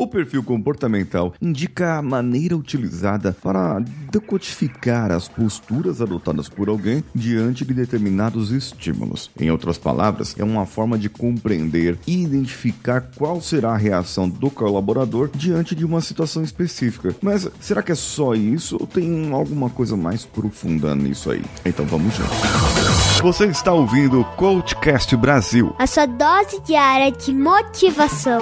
O perfil comportamental indica a maneira utilizada para decodificar as posturas adotadas por alguém diante de determinados estímulos. Em outras palavras, é uma forma de compreender e identificar qual será a reação do colaborador diante de uma situação específica. Mas será que é só isso ou tem alguma coisa mais profunda nisso aí? Então vamos junto. Você está ouvindo o Coachcast Brasil. A sua dose diária de motivação.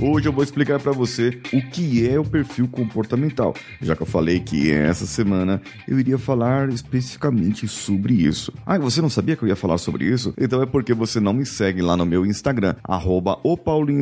Hoje eu vou explicar para você o que é o perfil comportamental, já que eu falei que essa semana eu iria falar especificamente sobre isso. Ah, você não sabia que eu ia falar sobre isso? Então é porque você não me segue lá no meu Instagram, arroba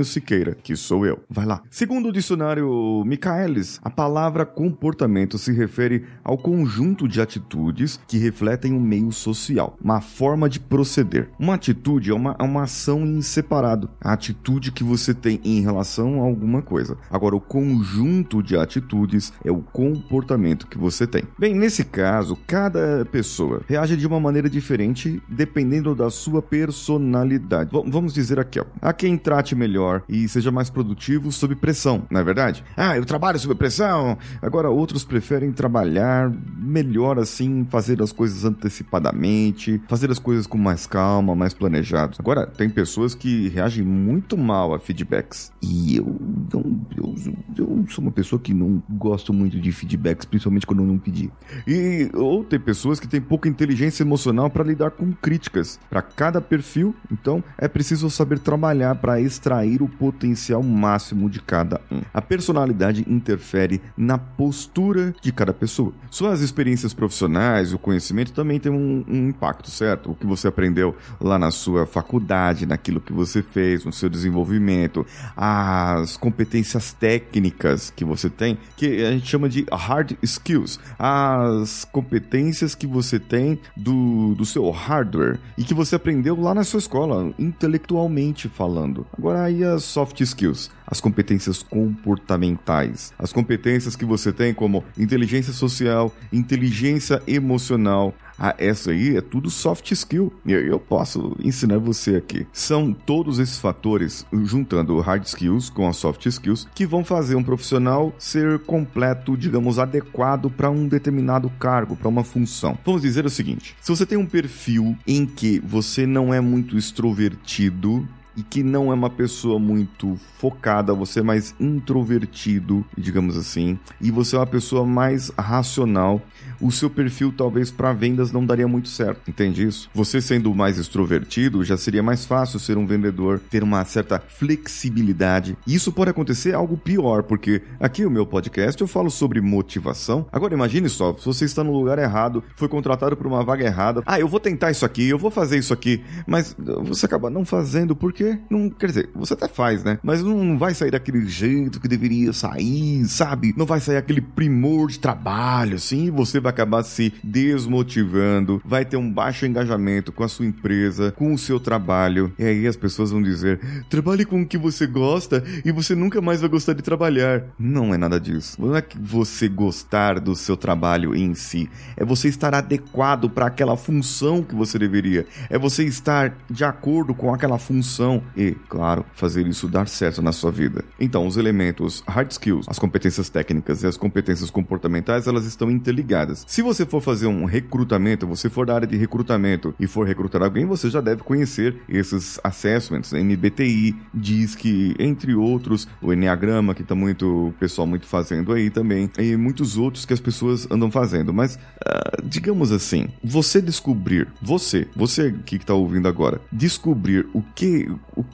Siqueira, que sou eu. Vai lá. Segundo o dicionário Michaelis, a palavra comportamento se refere ao conjunto de atitudes que refletem um meio social, uma forma de proceder. Uma atitude é uma, é uma ação em separado, a atitude que você tem em relação relação a alguma coisa. Agora, o conjunto de atitudes é o comportamento que você tem. Bem, nesse caso, cada pessoa reage de uma maneira diferente dependendo da sua personalidade. V vamos dizer aqui, ó. Há quem trate melhor e seja mais produtivo sob pressão, não é verdade? Ah, eu trabalho sob pressão. Agora, outros preferem trabalhar melhor assim, fazer as coisas antecipadamente, fazer as coisas com mais calma, mais planejado. Agora, tem pessoas que reagem muito mal a feedbacks. E e eu. Eu, eu sou uma pessoa que não gosto muito de feedbacks, principalmente quando eu não pedi. E ou tem pessoas que têm pouca inteligência emocional para lidar com críticas. Para cada perfil, então é preciso saber trabalhar para extrair o potencial máximo de cada um. A personalidade interfere na postura de cada pessoa. Suas experiências profissionais, o conhecimento também tem um, um impacto, certo? O que você aprendeu lá na sua faculdade, naquilo que você fez, no seu desenvolvimento, a as competências técnicas que você tem, que a gente chama de hard skills, as competências que você tem do, do seu hardware e que você aprendeu lá na sua escola, intelectualmente falando. Agora aí as soft skills, as competências comportamentais, as competências que você tem como inteligência social, inteligência emocional, ah, essa aí é tudo soft skill. Eu posso ensinar você aqui. São todos esses fatores, juntando hard skills com as soft skills, que vão fazer um profissional ser completo, digamos, adequado para um determinado cargo, para uma função. Vamos dizer o seguinte: se você tem um perfil em que você não é muito extrovertido, e que não é uma pessoa muito focada, você é mais introvertido, digamos assim, e você é uma pessoa mais racional, o seu perfil talvez para vendas não daria muito certo, entende isso? Você sendo mais extrovertido, já seria mais fácil ser um vendedor, ter uma certa flexibilidade. E isso pode acontecer algo pior, porque aqui no meu podcast eu falo sobre motivação. Agora imagine só, se você está no lugar errado, foi contratado por uma vaga errada. Ah, eu vou tentar isso aqui, eu vou fazer isso aqui, mas você acaba não fazendo porque não, quer dizer, você até faz, né? Mas não vai sair daquele jeito que deveria sair, sabe? Não vai sair aquele primor de trabalho, assim, você vai acabar se desmotivando, vai ter um baixo engajamento com a sua empresa, com o seu trabalho. E aí as pessoas vão dizer: trabalhe com o que você gosta e você nunca mais vai gostar de trabalhar. Não é nada disso. Não é que você gostar do seu trabalho em si, é você estar adequado para aquela função que você deveria. É você estar de acordo com aquela função e, claro, fazer isso dar certo na sua vida. Então, os elementos hard skills, as competências técnicas e as competências comportamentais, elas estão interligadas. Se você for fazer um recrutamento, você for da área de recrutamento e for recrutar alguém, você já deve conhecer esses assessments, MBTI, DISC, entre outros, o Enneagrama, que está muito, o pessoal muito fazendo aí também, e muitos outros que as pessoas andam fazendo. Mas, uh, digamos assim, você descobrir, você, você que está ouvindo agora, descobrir o que,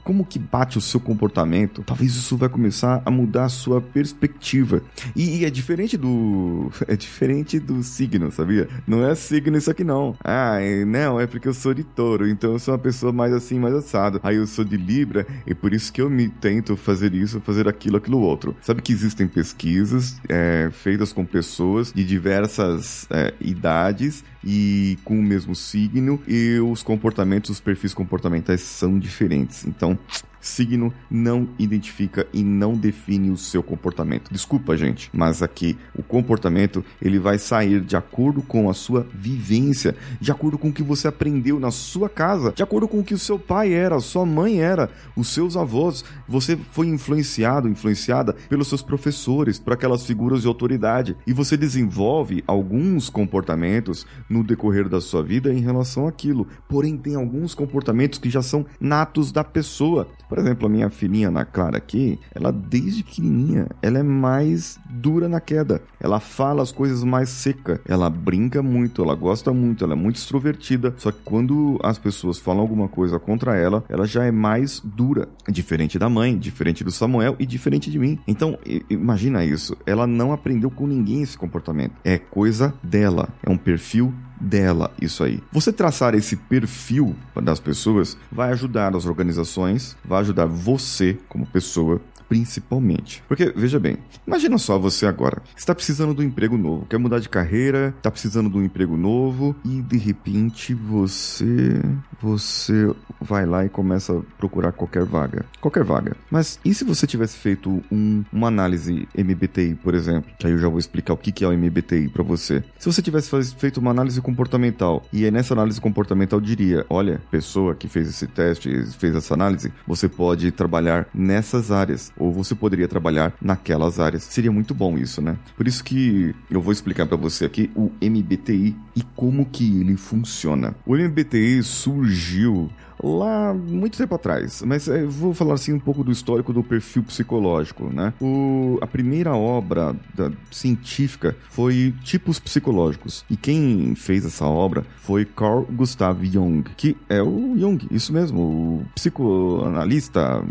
como que bate o seu comportamento, talvez isso vai começar a mudar a sua perspectiva. E, e, é diferente do. É diferente do signo, sabia? Não é signo isso aqui, não. Ah, não, é porque eu sou de touro, então eu sou uma pessoa mais assim, mais assado. Aí eu sou de Libra, e por isso que eu me tento fazer isso, fazer aquilo, aquilo outro. Sabe que existem pesquisas é, feitas com pessoas de diversas é, idades e com o mesmo signo, e os comportamentos, os perfis comportamentais são diferentes. Então, Signo não identifica e não define o seu comportamento. Desculpa, gente, mas aqui o comportamento ele vai sair de acordo com a sua vivência, de acordo com o que você aprendeu na sua casa, de acordo com o que o seu pai era, sua mãe era, os seus avós. Você foi influenciado, influenciada pelos seus professores, por aquelas figuras de autoridade, e você desenvolve alguns comportamentos no decorrer da sua vida em relação àquilo. Porém, tem alguns comportamentos que já são natos da pessoa. Por exemplo, a minha filhinha Ana Clara aqui, ela desde pequenininha, ela é mais dura na queda. Ela fala as coisas mais seca, ela brinca muito, ela gosta muito, ela é muito extrovertida. Só que quando as pessoas falam alguma coisa contra ela, ela já é mais dura, diferente da mãe, diferente do Samuel e diferente de mim. Então, imagina isso. Ela não aprendeu com ninguém esse comportamento. É coisa dela, é um perfil dela isso aí. Você traçar esse perfil das pessoas vai ajudar as organizações, vai ajudar você como pessoa principalmente. Porque, veja bem, imagina só você agora. está precisando de um emprego novo, quer mudar de carreira, está precisando de um emprego novo e de repente você. Você vai lá e começa a procurar qualquer vaga. Qualquer vaga. Mas e se você tivesse feito um, uma análise MBTI, por exemplo? Que aí eu já vou explicar o que é o MBTI para você. Se você tivesse feito uma análise comportamental e aí nessa análise comportamental diria: olha, pessoa que fez esse teste, fez essa análise, você pode trabalhar nessas áreas ou você poderia trabalhar naquelas áreas. Seria muito bom isso, né? Por isso que eu vou explicar para você aqui o MBTI e como que ele funciona. O MBTI surgiu lá muito tempo atrás, mas eu vou falar assim um pouco do histórico do perfil psicológico, né? O, a primeira obra da, científica foi Tipos Psicológicos e quem fez essa obra foi Carl Gustav Jung, que é o Jung, isso mesmo, o psicoanalista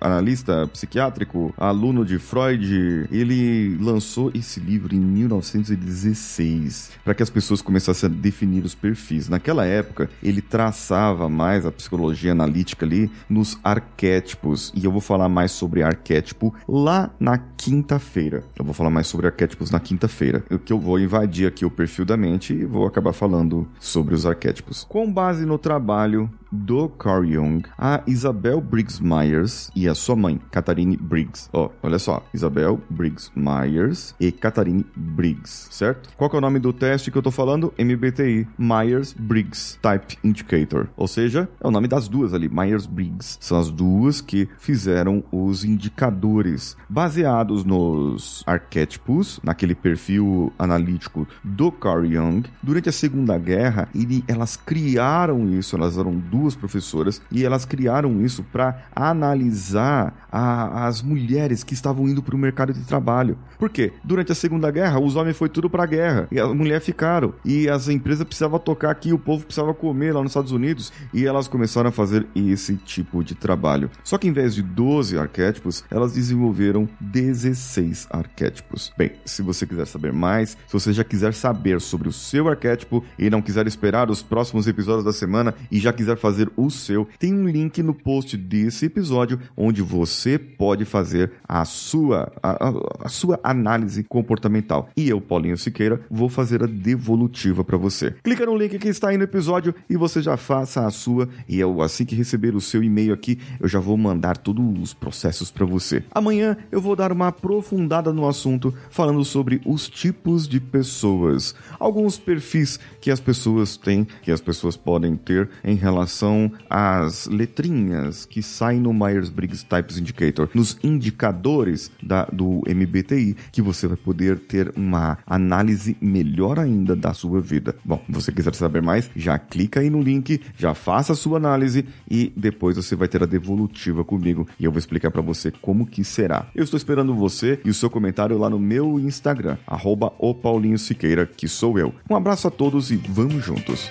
analista psiquiátrico, aluno de Freud, ele lançou esse livro em 1916 para que as pessoas começassem a definir os perfis. Naquela época, ele traçava mais a psicologia analítica ali nos arquétipos, e eu vou falar mais sobre arquétipo lá na quinta-feira. Eu vou falar mais sobre arquétipos na quinta-feira, que eu vou invadir aqui o perfil da mente e vou acabar falando sobre os arquétipos. Com base no trabalho do Carl Jung, a Isabel Briggs Myers e a sua mãe, Catherine Briggs. Ó, oh, olha só, Isabel Briggs Myers e Catherine Briggs, certo? Qual é o nome do teste que eu tô falando? MBTI, Myers-Briggs Type Indicator. Ou seja, é o nome das duas ali, Myers-Briggs. São as duas que fizeram os indicadores baseados nos arquétipos, naquele perfil analítico do Carl Jung. Durante a Segunda Guerra, ele, elas criaram isso, elas eram duas duas professoras e elas criaram isso para analisar a, as mulheres que estavam indo para o mercado de trabalho. Por quê? Durante a Segunda Guerra, os homens foi tudo para a guerra e as mulheres ficaram e as empresas precisavam tocar aqui, o povo precisava comer lá nos Estados Unidos e elas começaram a fazer esse tipo de trabalho. Só que em vez de 12 arquétipos, elas desenvolveram 16 arquétipos. Bem, se você quiser saber mais, se você já quiser saber sobre o seu arquétipo e não quiser esperar os próximos episódios da semana e já quiser fazer fazer o seu, tem um link no post desse episódio onde você pode fazer a sua, a, a sua análise comportamental. E eu, Paulinho Siqueira, vou fazer a devolutiva para você. Clica no link que está aí no episódio e você já faça a sua. E eu, assim que receber o seu e-mail aqui, eu já vou mandar todos os processos para você. Amanhã eu vou dar uma aprofundada no assunto, falando sobre os tipos de pessoas, alguns perfis que as pessoas têm, que as pessoas podem ter em relação relação às letrinhas que saem no Myers-Briggs Types Indicator, nos indicadores da, do MBTI, que você vai poder ter uma análise melhor ainda da sua vida. Bom, se você quiser saber mais, já clica aí no link, já faça a sua análise e depois você vai ter a devolutiva comigo e eu vou explicar para você como que será. Eu estou esperando você e o seu comentário lá no meu Instagram, arroba o Paulinho Siqueira, que sou eu. Um abraço a todos e vamos juntos!